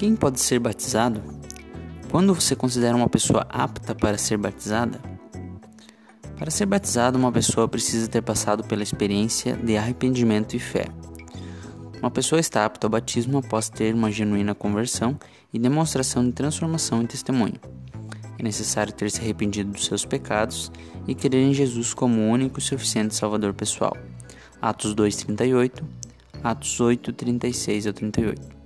Quem pode ser batizado? Quando você considera uma pessoa apta para ser batizada? Para ser batizado, uma pessoa precisa ter passado pela experiência de arrependimento e fé. Uma pessoa está apta ao batismo após ter uma genuína conversão e demonstração de transformação e testemunho. É necessário ter se arrependido dos seus pecados e crer em Jesus como o único e suficiente Salvador pessoal. Atos 2:38, Atos 8:36 a 38.